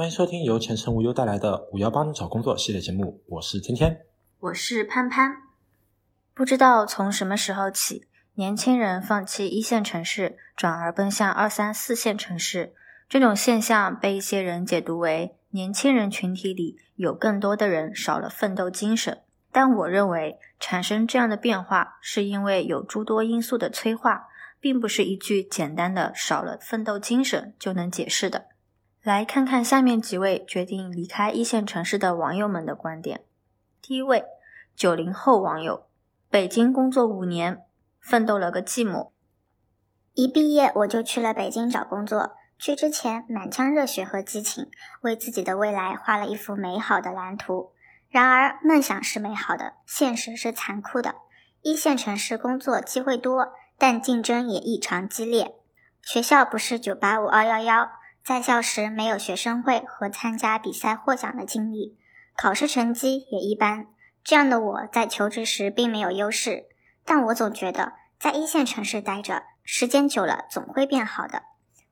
欢迎收听由前程无忧带来的“五幺帮你找工作”系列节目，我是天天，我是潘潘。不知道从什么时候起，年轻人放弃一线城市，转而奔向二三四线城市，这种现象被一些人解读为年轻人群体里有更多的人少了奋斗精神。但我认为，产生这样的变化，是因为有诸多因素的催化，并不是一句简单的“少了奋斗精神”就能解释的。来看看下面几位决定离开一线城市的网友们的观点。第一位，九零后网友，北京工作五年，奋斗了个寂寞。一毕业我就去了北京找工作，去之前满腔热血和激情，为自己的未来画了一幅美好的蓝图。然而，梦想是美好的，现实是残酷的。一线城市工作机会多，但竞争也异常激烈。学校不是九八五二幺幺，在校时没有学生会和参加比赛获奖的经历，考试成绩也一般。这样的我在求职时并没有优势，但我总觉得在一线城市待着，时间久了总会变好的。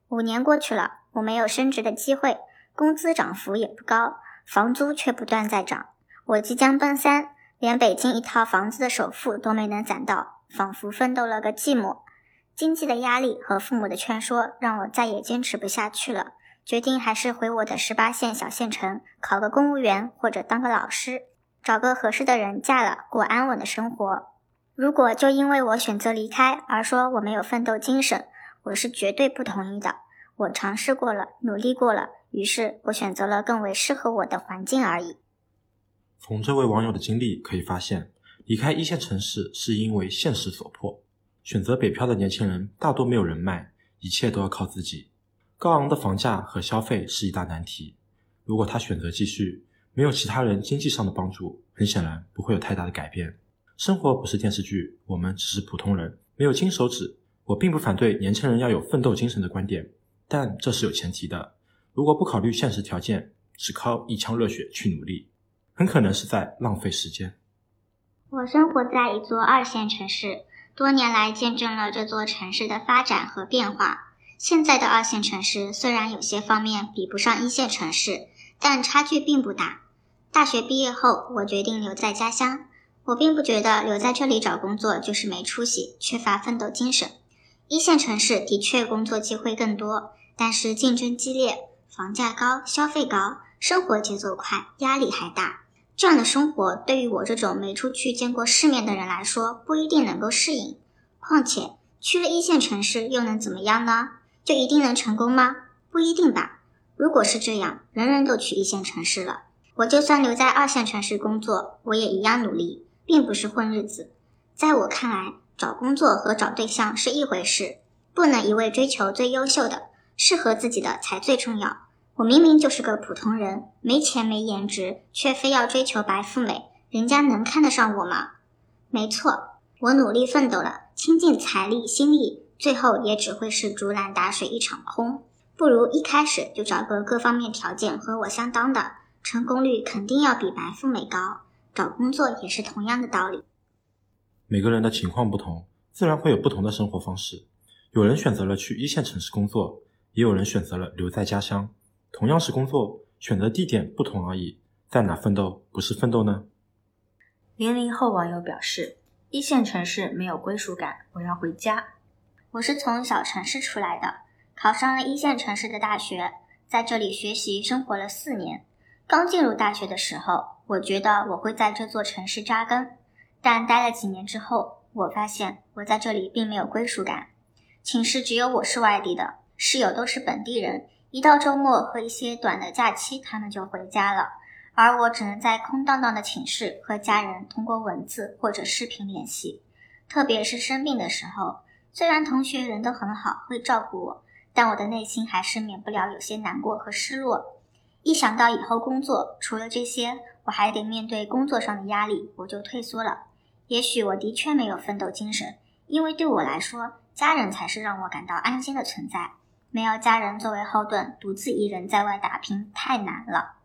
五年过去了，我没有升职的机会，工资涨幅也不高，房租却不断在涨。我即将奔三，连北京一套房子的首付都没能攒到，仿佛奋斗了个寂寞。经济的压力和父母的劝说，让我再也坚持不下去了，决定还是回我的十八线小县城，考个公务员或者当个老师，找个合适的人嫁了，过安稳的生活。如果就因为我选择离开而说我没有奋斗精神，我是绝对不同意的。我尝试过了，努力过了，于是我选择了更为适合我的环境而已。从这位网友的经历可以发现，离开一线城市是因为现实所迫。选择北漂的年轻人大多没有人脉，一切都要靠自己。高昂的房价和消费是一大难题。如果他选择继续，没有其他人经济上的帮助，很显然不会有太大的改变。生活不是电视剧，我们只是普通人，没有金手指。我并不反对年轻人要有奋斗精神的观点，但这是有前提的。如果不考虑现实条件，只靠一腔热血去努力。很可能是在浪费时间。我生活在一座二线城市，多年来见证了这座城市的发展和变化。现在的二线城市虽然有些方面比不上一线城市，但差距并不大。大学毕业后，我决定留在家乡。我并不觉得留在这里找工作就是没出息、缺乏奋斗精神。一线城市的确工作机会更多，但是竞争激烈，房价高，消费高，生活节奏快，压力还大。这样的生活对于我这种没出去见过世面的人来说，不一定能够适应。况且去了一线城市又能怎么样呢？就一定能成功吗？不一定吧。如果是这样，人人都去一线城市了，我就算留在二线城市工作，我也一样努力，并不是混日子。在我看来，找工作和找对象是一回事，不能一味追求最优秀的，适合自己的才最重要。我明明就是个普通人，没钱没颜值，却非要追求白富美，人家能看得上我吗？没错，我努力奋斗了，倾尽财力心力，最后也只会是竹篮打水一场空。不如一开始就找个各方面条件和我相当的，成功率肯定要比白富美高。找工作也是同样的道理。每个人的情况不同，自然会有不同的生活方式。有人选择了去一线城市工作，也有人选择了留在家乡。同样是工作，选择地点不同而已，在哪奋斗不是奋斗呢？零零后网友表示：一线城市没有归属感，我要回家。我是从小城市出来的，考上了一线城市的大学，在这里学习生活了四年。刚进入大学的时候，我觉得我会在这座城市扎根，但待了几年之后，我发现我在这里并没有归属感。寝室只有我是外地的，室友都是本地人。一到周末和一些短的假期，他们就回家了，而我只能在空荡荡的寝室和家人通过文字或者视频联系。特别是生病的时候，虽然同学人都很好，会照顾我，但我的内心还是免不了有些难过和失落。一想到以后工作，除了这些，我还得面对工作上的压力，我就退缩了。也许我的确没有奋斗精神，因为对我来说，家人才是让我感到安心的存在。没有家人作为后盾独自一人在外打拼太难了。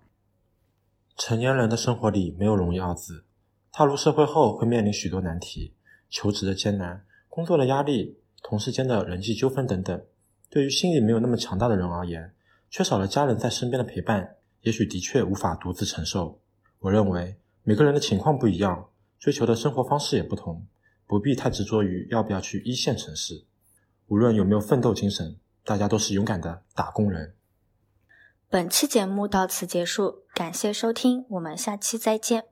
成年人的生活里没有容易二字踏入社会后会面临许多难题求职的艰难工作的压力同事间的人际纠纷等等。对于心理没有那么强大的人而言缺少了家人在身边的陪伴也许的确无法独自承受。我认为每个人的情况不一样追求的生活方式也不同不必太执着于要不要去一线城市。无论有没有奋斗精神大家都是勇敢的打工人。本期节目到此结束感谢收听我们下期再见。